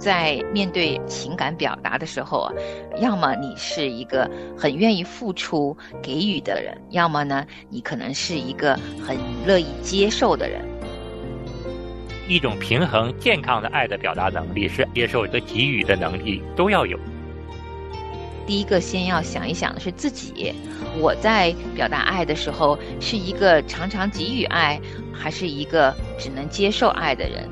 在面对情感表达的时候啊，要么你是一个很愿意付出、给予的人，要么呢，你可能是一个很乐意接受的人。一种平衡、健康的爱的表达能力是接受和给予的能力都要有。第一个先要想一想的是自己，我在表达爱的时候是一个常常给予爱，还是一个只能接受爱的人？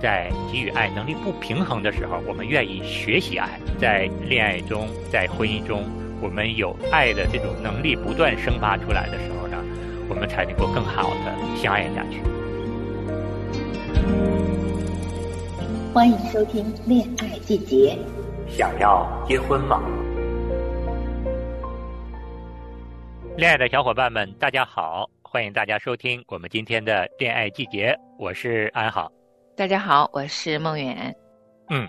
在给予爱能力不平衡的时候，我们愿意学习爱。在恋爱中，在婚姻中，我们有爱的这种能力不断生发出来的时候呢，我们才能够更好的相爱下去。欢迎收听《恋爱季节》。想要结婚吗？恋爱的小伙伴们，大家好！欢迎大家收听我们今天的《恋爱季节》，我是安好。大家好，我是孟远。嗯，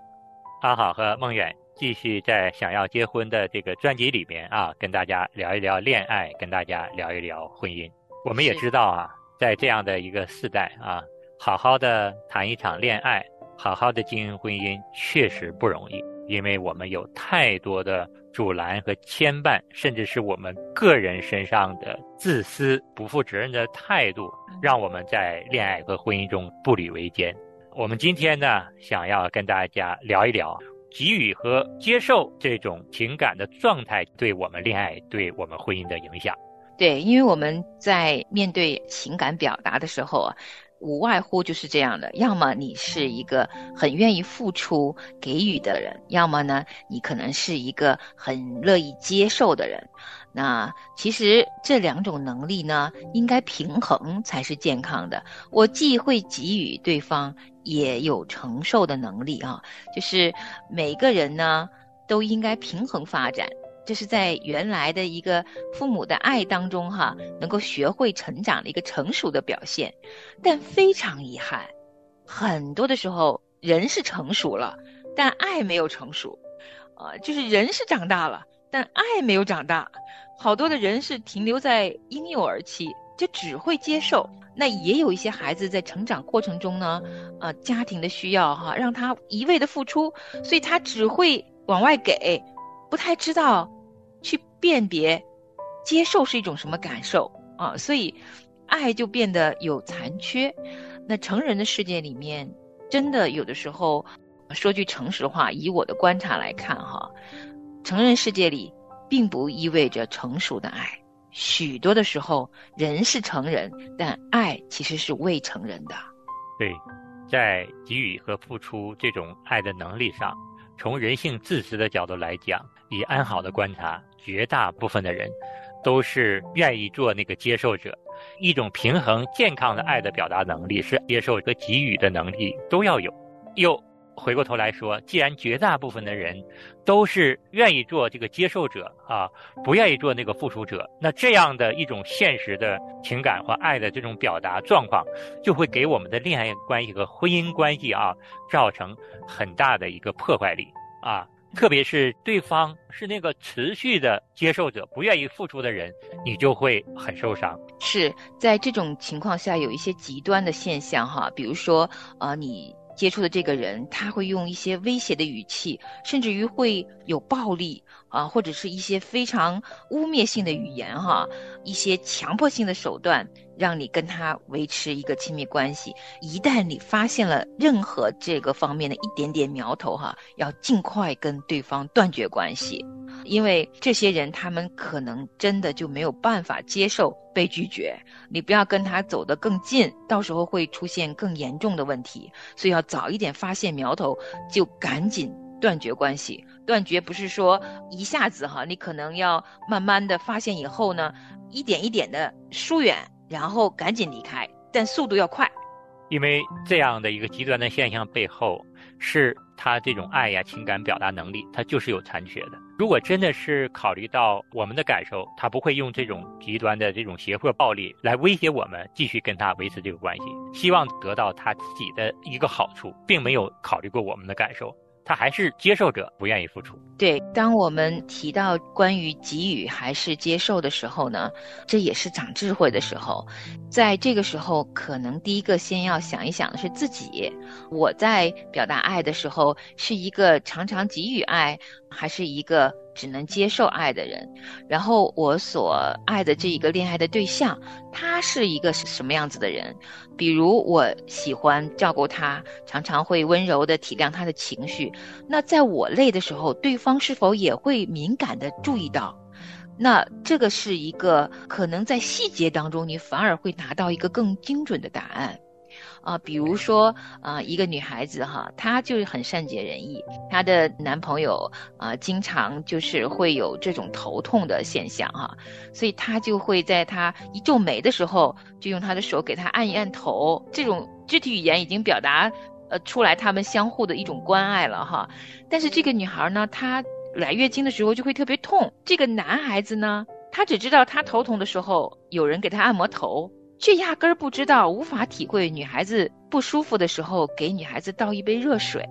阿好和孟远继续在《想要结婚》的这个专辑里面啊，跟大家聊一聊恋爱，跟大家聊一聊婚姻。我们也知道啊，在这样的一个时代啊，好好的谈一场恋爱，好好的经营婚姻，确实不容易，因为我们有太多的阻拦和牵绊，甚至是我们个人身上的自私、不负责任的态度，让我们在恋爱和婚姻中步履维艰。我们今天呢，想要跟大家聊一聊给予和接受这种情感的状态对我们恋爱、对我们婚姻的影响。对，因为我们在面对情感表达的时候啊，无外乎就是这样的：要么你是一个很愿意付出、给予的人，要么呢，你可能是一个很乐意接受的人。那其实这两种能力呢，应该平衡才是健康的。我既会给予对方。也有承受的能力啊，就是每个人呢都应该平衡发展，这是在原来的一个父母的爱当中哈，能够学会成长的一个成熟的表现。但非常遗憾，很多的时候人是成熟了，但爱没有成熟，啊，就是人是长大了，但爱没有长大。好多的人是停留在婴幼儿期，就只会接受。那也有一些孩子在成长过程中呢，呃，家庭的需要哈，让他一味的付出，所以他只会往外给，不太知道去辨别、接受是一种什么感受啊，所以爱就变得有残缺。那成人的世界里面，真的有的时候，说句诚实话，以我的观察来看哈，成人世界里并不意味着成熟的爱。许多的时候，人是成人，但爱其实是未成人的。对，在给予和付出这种爱的能力上，从人性自私的角度来讲，以安好的观察，绝大部分的人都是愿意做那个接受者。一种平衡、健康的爱的表达能力，是接受和给予的能力都要有。有。回过头来说，既然绝大部分的人都是愿意做这个接受者啊，不愿意做那个付出者，那这样的一种现实的情感和爱的这种表达状况，就会给我们的恋爱关系和婚姻关系啊，造成很大的一个破坏力啊。特别是对方是那个持续的接受者，不愿意付出的人，你就会很受伤。是在这种情况下，有一些极端的现象哈，比如说呃，你。接触的这个人，他会用一些威胁的语气，甚至于会有暴力啊，或者是一些非常污蔑性的语言哈，一些强迫性的手段，让你跟他维持一个亲密关系。一旦你发现了任何这个方面的一点点苗头哈，要尽快跟对方断绝关系。因为这些人，他们可能真的就没有办法接受被拒绝。你不要跟他走得更近，到时候会出现更严重的问题。所以要早一点发现苗头，就赶紧断绝关系。断绝不是说一下子哈，你可能要慢慢的发现以后呢，一点一点的疏远，然后赶紧离开，但速度要快。因为这样的一个极端的现象背后，是他这种爱呀、情感表达能力，他就是有残缺的。如果真的是考虑到我们的感受，他不会用这种极端的这种胁迫暴力来威胁我们，继续跟他维持这个关系，希望得到他自己的一个好处，并没有考虑过我们的感受。他还是接受者，不愿意付出。对，当我们提到关于给予还是接受的时候呢，这也是长智慧的时候。在这个时候，可能第一个先要想一想的是自己，我在表达爱的时候，是一个常常给予爱，还是一个？只能接受爱的人，然后我所爱的这一个恋爱的对象，他是一个什么样子的人？比如我喜欢照顾他，常常会温柔的体谅他的情绪。那在我累的时候，对方是否也会敏感的注意到？那这个是一个可能在细节当中，你反而会拿到一个更精准的答案。啊，比如说啊，一个女孩子哈，她就是很善解人意，她的男朋友啊，经常就是会有这种头痛的现象哈，所以她就会在她一皱眉的时候，就用她的手给她按一按头，这种肢体语言已经表达呃出来他们相互的一种关爱了哈。但是这个女孩呢，她来月经的时候就会特别痛，这个男孩子呢，他只知道他头痛的时候有人给他按摩头。却压根儿不知道，无法体会女孩子不舒服的时候，给女孩子倒一杯热水。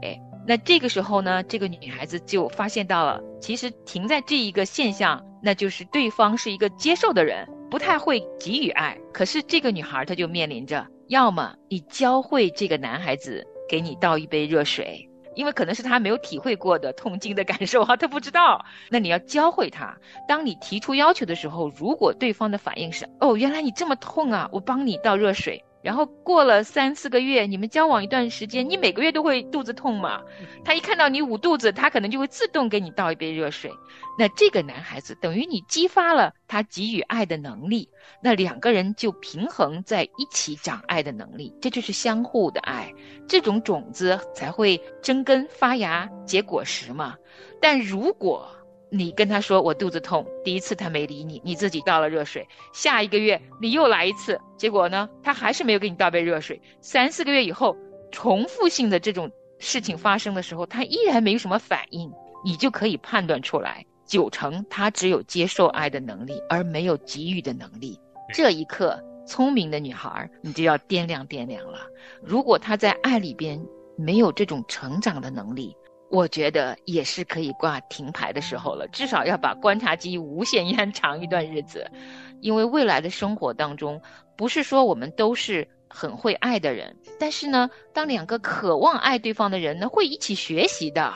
那这个时候呢，这个女孩子就发现到了，其实停在这一个现象，那就是对方是一个接受的人，不太会给予爱。可是这个女孩她就面临着，要么你教会这个男孩子给你倒一杯热水。因为可能是他没有体会过的痛经的感受啊，他不知道。那你要教会他，当你提出要求的时候，如果对方的反应是哦，原来你这么痛啊，我帮你倒热水。然后过了三四个月，你们交往一段时间，你每个月都会肚子痛嘛？他一看到你捂肚子，他可能就会自动给你倒一杯热水。那这个男孩子等于你激发了他给予爱的能力，那两个人就平衡在一起长爱的能力，这就是相互的爱，这种种子才会生根发芽结果实嘛。但如果，你跟他说我肚子痛，第一次他没理你，你自己倒了热水。下一个月你又来一次，结果呢，他还是没有给你倒杯热水。三四个月以后，重复性的这种事情发生的时候，他依然没有什么反应，你就可以判断出来，九成他只有接受爱的能力，而没有给予的能力。这一刻，聪明的女孩，你就要掂量掂量了。如果他在爱里边没有这种成长的能力，我觉得也是可以挂停牌的时候了，至少要把观察期无限延长一段日子，因为未来的生活当中，不是说我们都是很会爱的人，但是呢，当两个渴望爱对方的人呢，会一起学习的。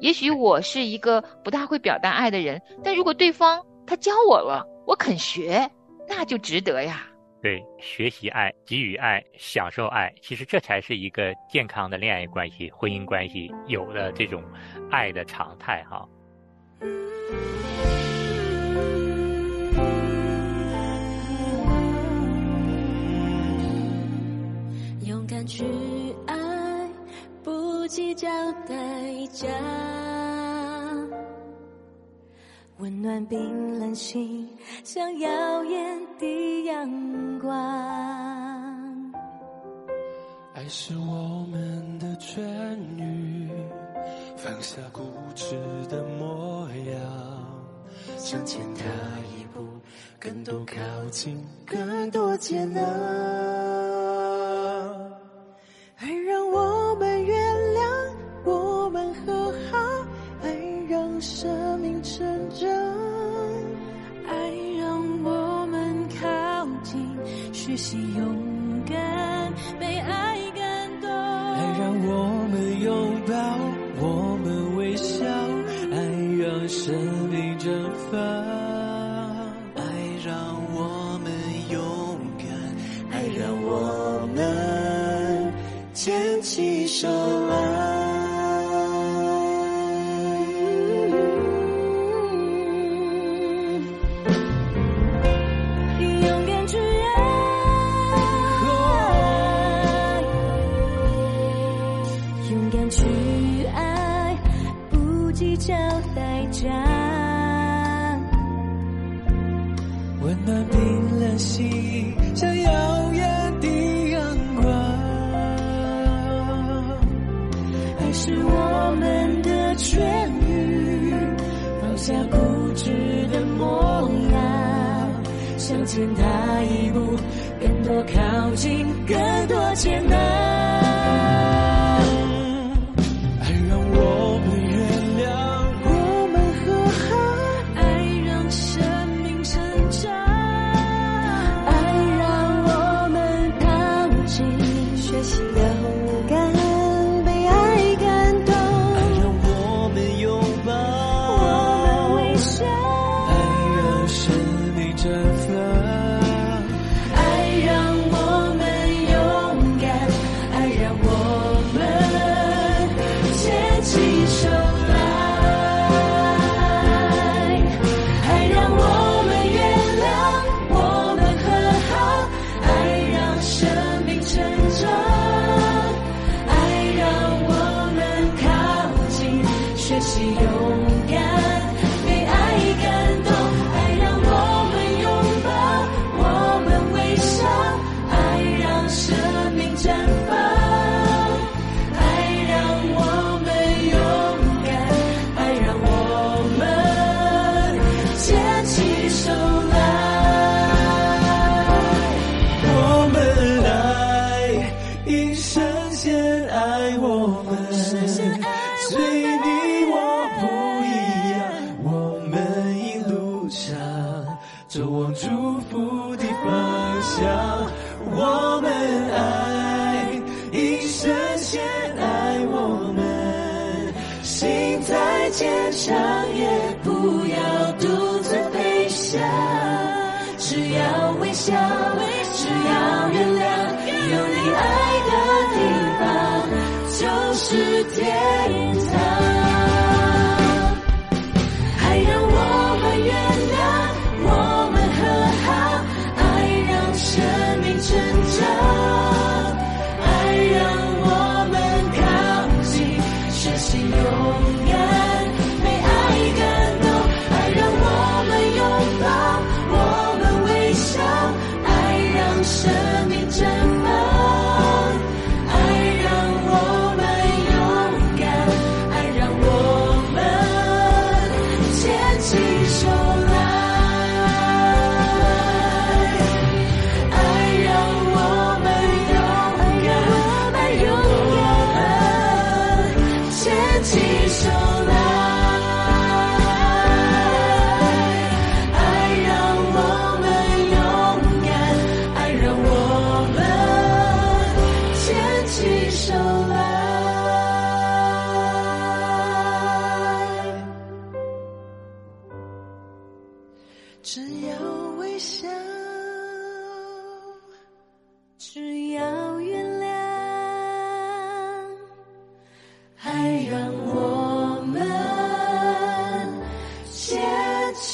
也许我是一个不大会表达爱的人，但如果对方他教我了，我肯学，那就值得呀。对，学习爱、给予爱、享受爱，其实这才是一个健康的恋爱关系、婚姻关系有的这种爱的常态哈。勇敢去爱，不计较代价。温暖冰冷心，像耀眼的阳光。爱是我们的痊愈，放下固执的模样，向前踏一步，更多靠近，更多接纳。Sẽ 生先爱我们，所以你我不一样，我们一路上走往祝福的方向，我们爱，一生先爱我们，心再坚强。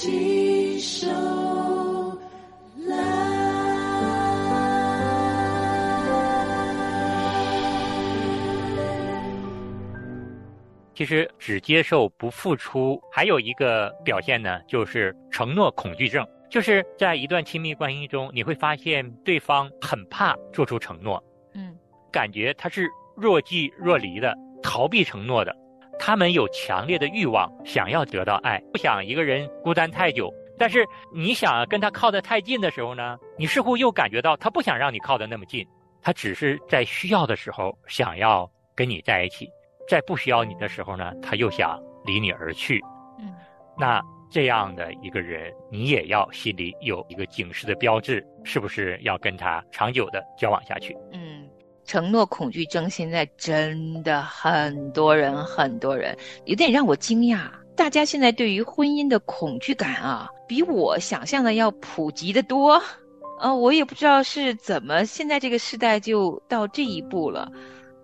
起手来。其实只接受不付出，还有一个表现呢，就是承诺恐惧症。就是在一段亲密关系中，你会发现对方很怕做出承诺，嗯，感觉他是若即若离的，逃避承诺的。他们有强烈的欲望，想要得到爱，不想一个人孤单太久。但是你想跟他靠得太近的时候呢，你似乎又感觉到他不想让你靠得那么近，他只是在需要的时候想要跟你在一起，在不需要你的时候呢，他又想离你而去。嗯，那这样的一个人，你也要心里有一个警示的标志，是不是要跟他长久的交往下去？嗯，承诺恐惧症现在真的很多人，很多人有点让我惊讶。大家现在对于婚姻的恐惧感啊，比我想象的要普及的多。呃，我也不知道是怎么，现在这个时代就到这一步了，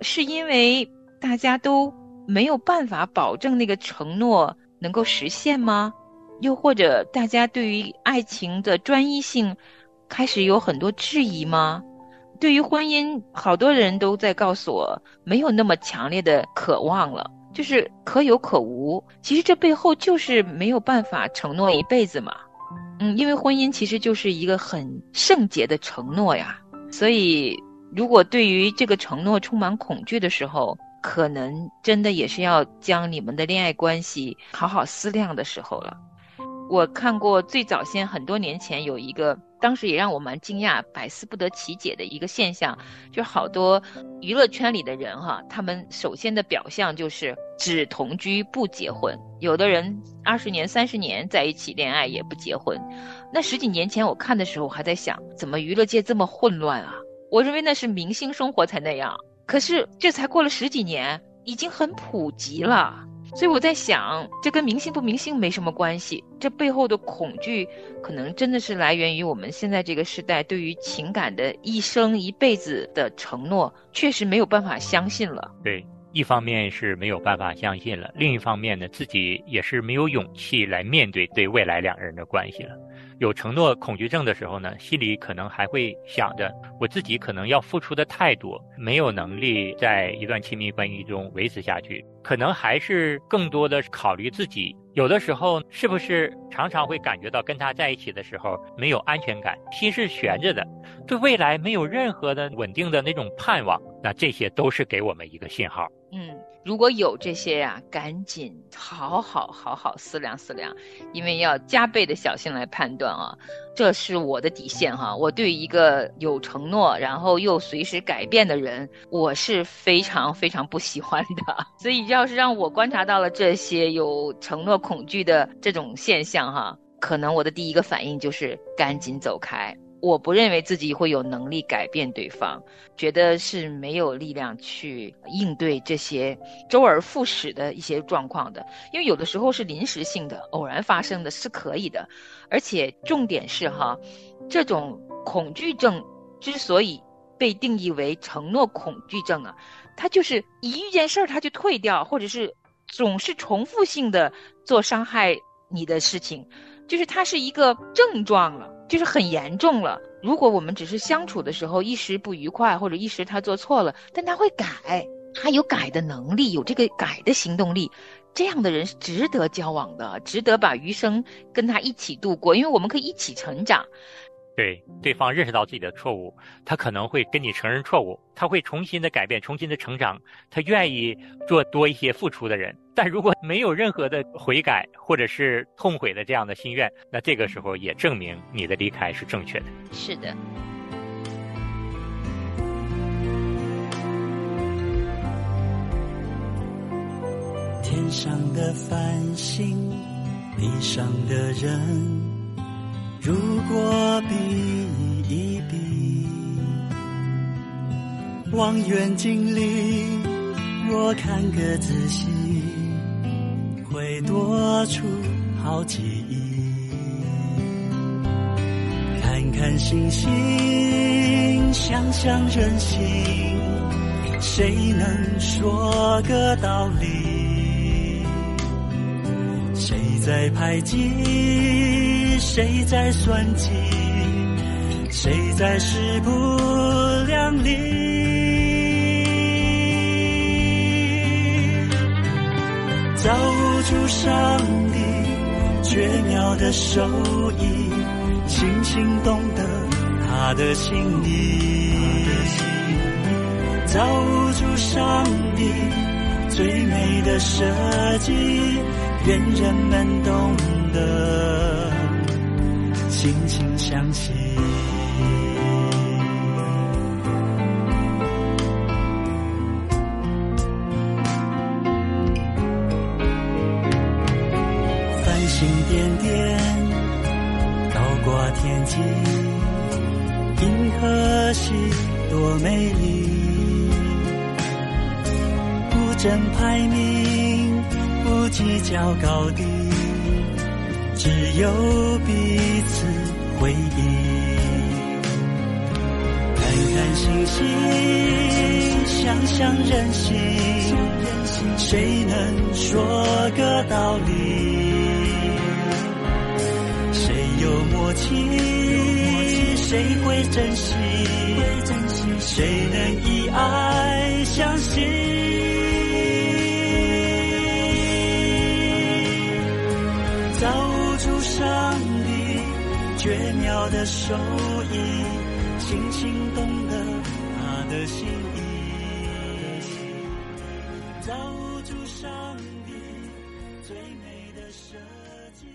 是因为大家都没有办法保证那个承诺能够实现吗？又或者大家对于爱情的专一性开始有很多质疑吗？对于婚姻，好多人都在告诉我，没有那么强烈的渴望了，就是可有可无。其实这背后就是没有办法承诺一辈子嘛。嗯，因为婚姻其实就是一个很圣洁的承诺呀。所以，如果对于这个承诺充满恐惧的时候，可能真的也是要将你们的恋爱关系好好思量的时候了。我看过最早先很多年前有一个，当时也让我蛮惊讶、百思不得其解的一个现象，就好多娱乐圈里的人哈，他们首先的表象就是只同居不结婚，有的人二十年、三十年在一起恋爱也不结婚。那十几年前我看的时候我还在想，怎么娱乐界这么混乱啊？我认为那是明星生活才那样，可是这才过了十几年，已经很普及了。所以我在想，这跟明星不明星没什么关系，这背后的恐惧，可能真的是来源于我们现在这个时代对于情感的一生一辈子的承诺，确实没有办法相信了。对，一方面是没有办法相信了，另一方面呢，自己也是没有勇气来面对对未来两个人的关系了。有承诺恐惧症的时候呢，心里可能还会想着我自己可能要付出的太多，没有能力在一段亲密关系中维持下去，可能还是更多的考虑自己。有的时候是不是常常会感觉到跟他在一起的时候没有安全感，心是悬着的，对未来没有任何的稳定的那种盼望，那这些都是给我们一个信号。嗯，如果有这些呀、赶紧好好好好思量思量，因为要加倍的小心来判断啊。这是我的底线哈，我对一个有承诺，然后又随时改变的人，我是非常非常不喜欢的。所以，要是让我观察到了这些有承诺恐惧的这种现象哈，可能我的第一个反应就是赶紧走开。我不认为自己会有能力改变对方，觉得是没有力量去应对这些周而复始的一些状况的，因为有的时候是临时性的、偶然发生的，是可以的。而且重点是哈，这种恐惧症之所以被定义为承诺恐惧症啊，它就是一遇见事儿他就退掉，或者是总是重复性的做伤害你的事情，就是它是一个症状了。就是很严重了。如果我们只是相处的时候一时不愉快，或者一时他做错了，但他会改，他有改的能力，有这个改的行动力，这样的人是值得交往的，值得把余生跟他一起度过，因为我们可以一起成长。对，对方认识到自己的错误，他可能会跟你承认错误，他会重新的改变，重新的成长，他愿意做多一些付出的人。但如果没有任何的悔改或者是痛悔的这样的心愿，那这个时候也证明你的离开是正确的。是的。天上的繁星，地上的人。如果比一比，望远镜里若看个仔细，会多出好几亿。看看星星，想想人心，谁能说个道理？谁在排挤？谁在算计？谁在势不两立？造物主上帝绝妙的手艺，轻轻懂得他的心意。造物主上帝最美的设计，愿人们懂得。轻轻相惜，繁星点点，倒挂天际，银河系多美丽。不争排名，不计较高低。只有彼此回忆，看看星星，想想人心，谁能说个道理？谁有默契，谁会珍惜？谁能以爱相信？绝妙的手艺，轻轻懂得他的心意。造物主上帝最美的设计。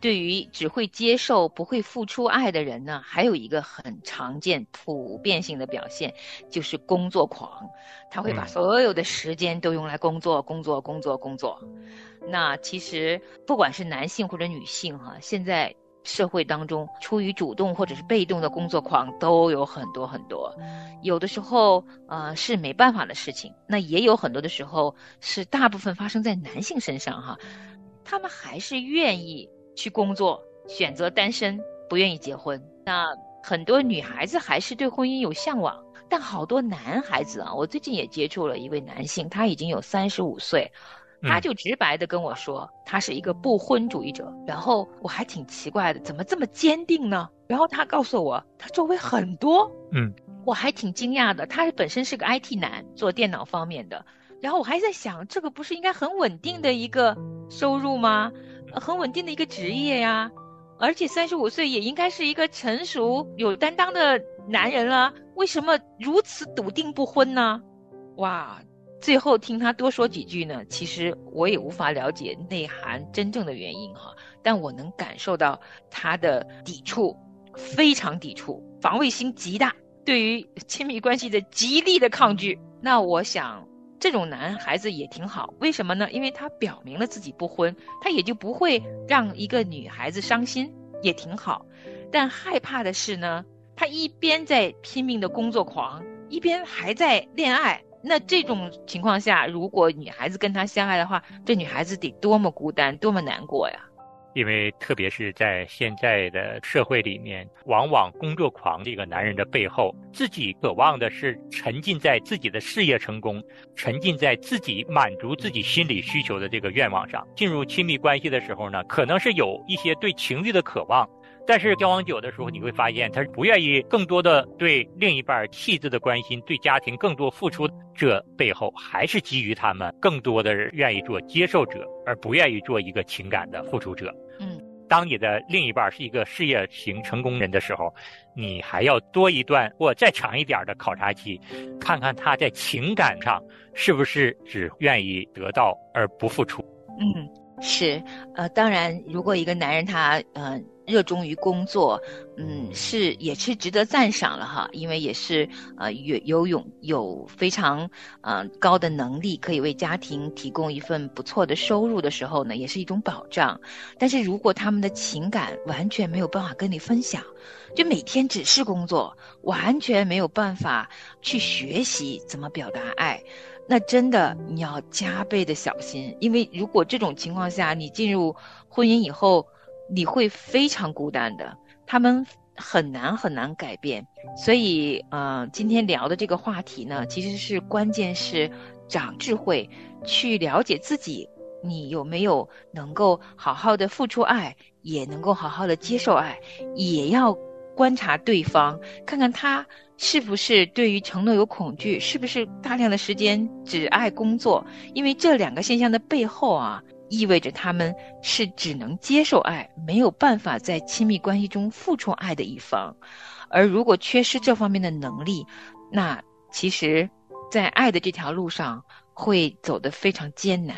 对于只会接受不会付出爱的人呢，还有一个很常见、普遍性的表现，就是工作狂。他会把所有的时间都用来工作、工作、工作、工作。那其实不管是男性或者女性哈，现在。社会当中，出于主动或者是被动的工作狂都有很多很多，有的时候呃是没办法的事情，那也有很多的时候是大部分发生在男性身上哈，他们还是愿意去工作，选择单身，不愿意结婚。那很多女孩子还是对婚姻有向往，但好多男孩子啊，我最近也接触了一位男性，他已经有三十五岁。他就直白的跟我说，他是一个不婚主义者。然后我还挺奇怪的，怎么这么坚定呢？然后他告诉我，他周围很多，嗯，我还挺惊讶的。他本身是个 IT 男，做电脑方面的。然后我还在想，这个不是应该很稳定的一个收入吗？很稳定的一个职业呀，而且三十五岁也应该是一个成熟有担当的男人了，为什么如此笃定不婚呢？哇！最后听他多说几句呢，其实我也无法了解内涵真正的原因哈，但我能感受到他的抵触，非常抵触，防卫心极大，对于亲密关系的极力的抗拒。那我想，这种男孩子也挺好，为什么呢？因为他表明了自己不婚，他也就不会让一个女孩子伤心，也挺好。但害怕的是呢，他一边在拼命的工作狂，一边还在恋爱。那这种情况下，如果女孩子跟他相爱的话，这女孩子得多么孤单，多么难过呀！因为特别是在现在的社会里面，往往工作狂这个男人的背后，自己渴望的是沉浸在自己的事业成功，沉浸在自己满足自己心理需求的这个愿望上。进入亲密关系的时候呢，可能是有一些对情欲的渴望。但是交往久的时候，你会发现他不愿意更多的对另一半细致的关心，对家庭更多付出。这背后还是基于他们更多的愿意做接受者，而不愿意做一个情感的付出者。嗯，当你的另一半是一个事业型成功人的时候，你还要多一段或再长一点的考察期，看看他在情感上是不是只愿意得到而不付出。嗯，是。呃，当然，如果一个男人他嗯。热衷于工作，嗯，是也是值得赞赏了哈，因为也是呃有有勇有非常呃高的能力，可以为家庭提供一份不错的收入的时候呢，也是一种保障。但是如果他们的情感完全没有办法跟你分享，就每天只是工作，完全没有办法去学习怎么表达爱，那真的你要加倍的小心，因为如果这种情况下你进入婚姻以后。你会非常孤单的，他们很难很难改变。所以，呃，今天聊的这个话题呢，其实是关键是长智慧，去了解自己，你有没有能够好好的付出爱，也能够好好的接受爱，也要观察对方，看看他是不是对于承诺有恐惧，是不是大量的时间只爱工作，因为这两个现象的背后啊。意味着他们是只能接受爱，没有办法在亲密关系中付出爱的一方，而如果缺失这方面的能力，那其实，在爱的这条路上会走得非常艰难。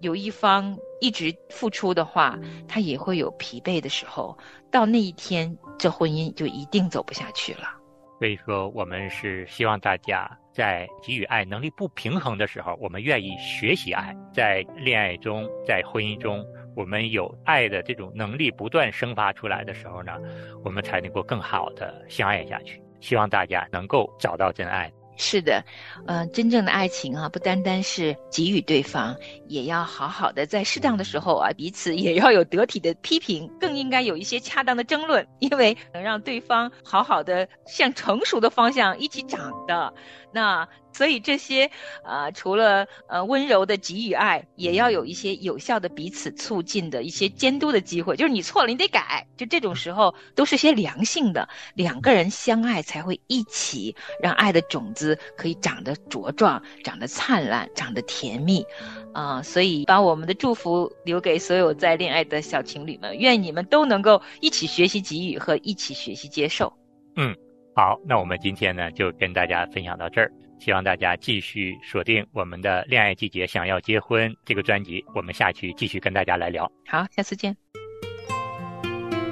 有一方一直付出的话，他也会有疲惫的时候，到那一天，这婚姻就一定走不下去了。所以说，我们是希望大家。在给予爱能力不平衡的时候，我们愿意学习爱；在恋爱中，在婚姻中，我们有爱的这种能力不断生发出来的时候呢，我们才能够更好的相爱下去。希望大家能够找到真爱。是的，嗯，真正的爱情啊，不单单是给予对方，也要好好的在适当的时候啊，彼此也要有得体的批评，更应该有一些恰当的争论，因为能让对方好好的向成熟的方向一起长的。那所以这些，呃，除了呃温柔的给予爱，也要有一些有效的彼此促进的一些监督的机会。就是你错了，你得改。就这种时候，都是些良性的，两个人相爱才会一起让爱的种子可以长得茁壮、长得灿烂、长得甜蜜。啊，所以把我们的祝福留给所有在恋爱的小情侣们，愿你们都能够一起学习给予和一起学习接受。嗯。好，那我们今天呢就跟大家分享到这儿，希望大家继续锁定我们的《恋爱季节想要结婚》这个专辑，我们下期继续跟大家来聊。好，下次见。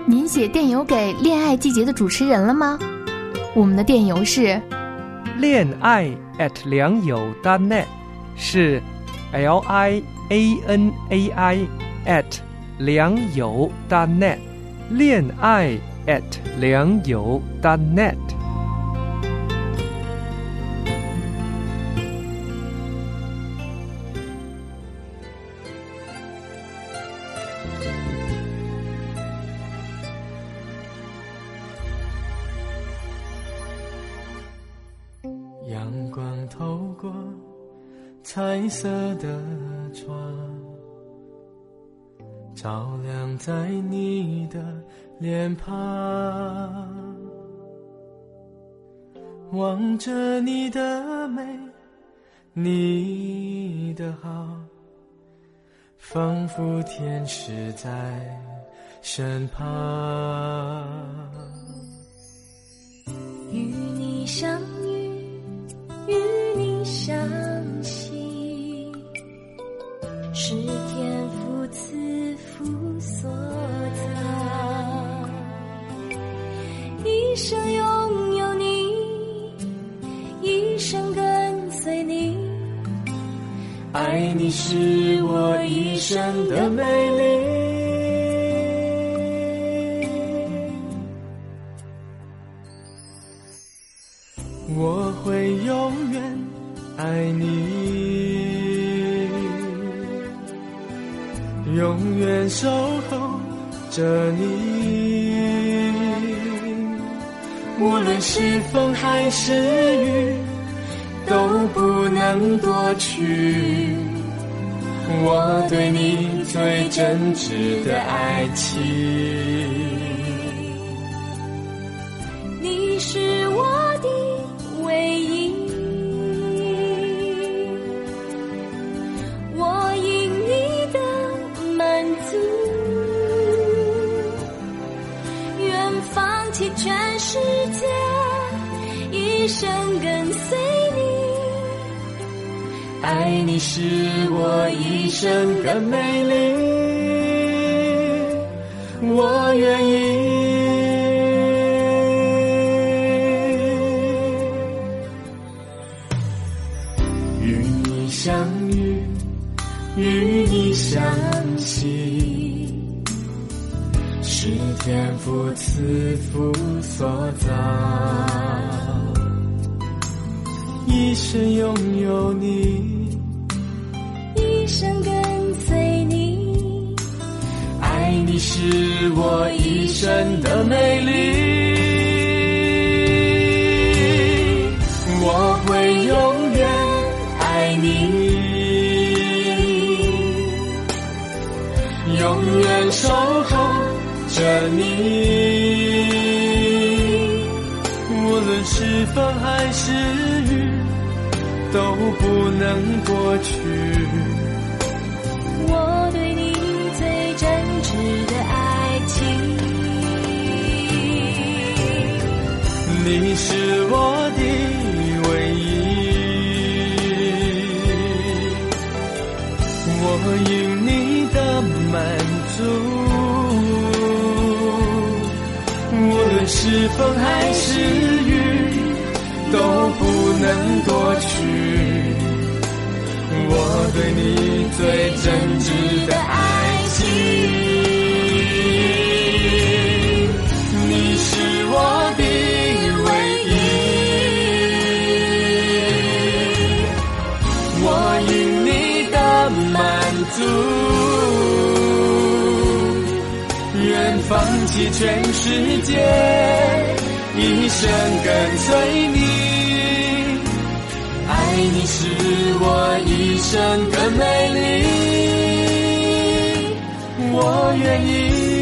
您写电邮给《恋爱季节》的主持人了吗？我们的电邮是恋爱 at 良友 .net，是 L I A N A I at 良友 .net，恋爱 at 良友 .net。彩色的窗，照亮在你的脸庞。望着你的美，你的好，仿佛天使在身旁。是雨，都不能夺去我对你最真挚的爱情。你是我的唯一，我因你的满足，愿放弃全世界，一生跟随你。爱你是我一生的美丽，我愿意。与你相遇，与你相惜，是天父赐福所都不能过去。我对你最真挚的爱情。你是我的唯一，我因你的满足。无论是风还是雨，都不能夺去我对你最真挚的爱情。你是我的唯一，我因你的满足，愿放弃全世界，一生跟随你。爱你是我一生的美丽，我愿意。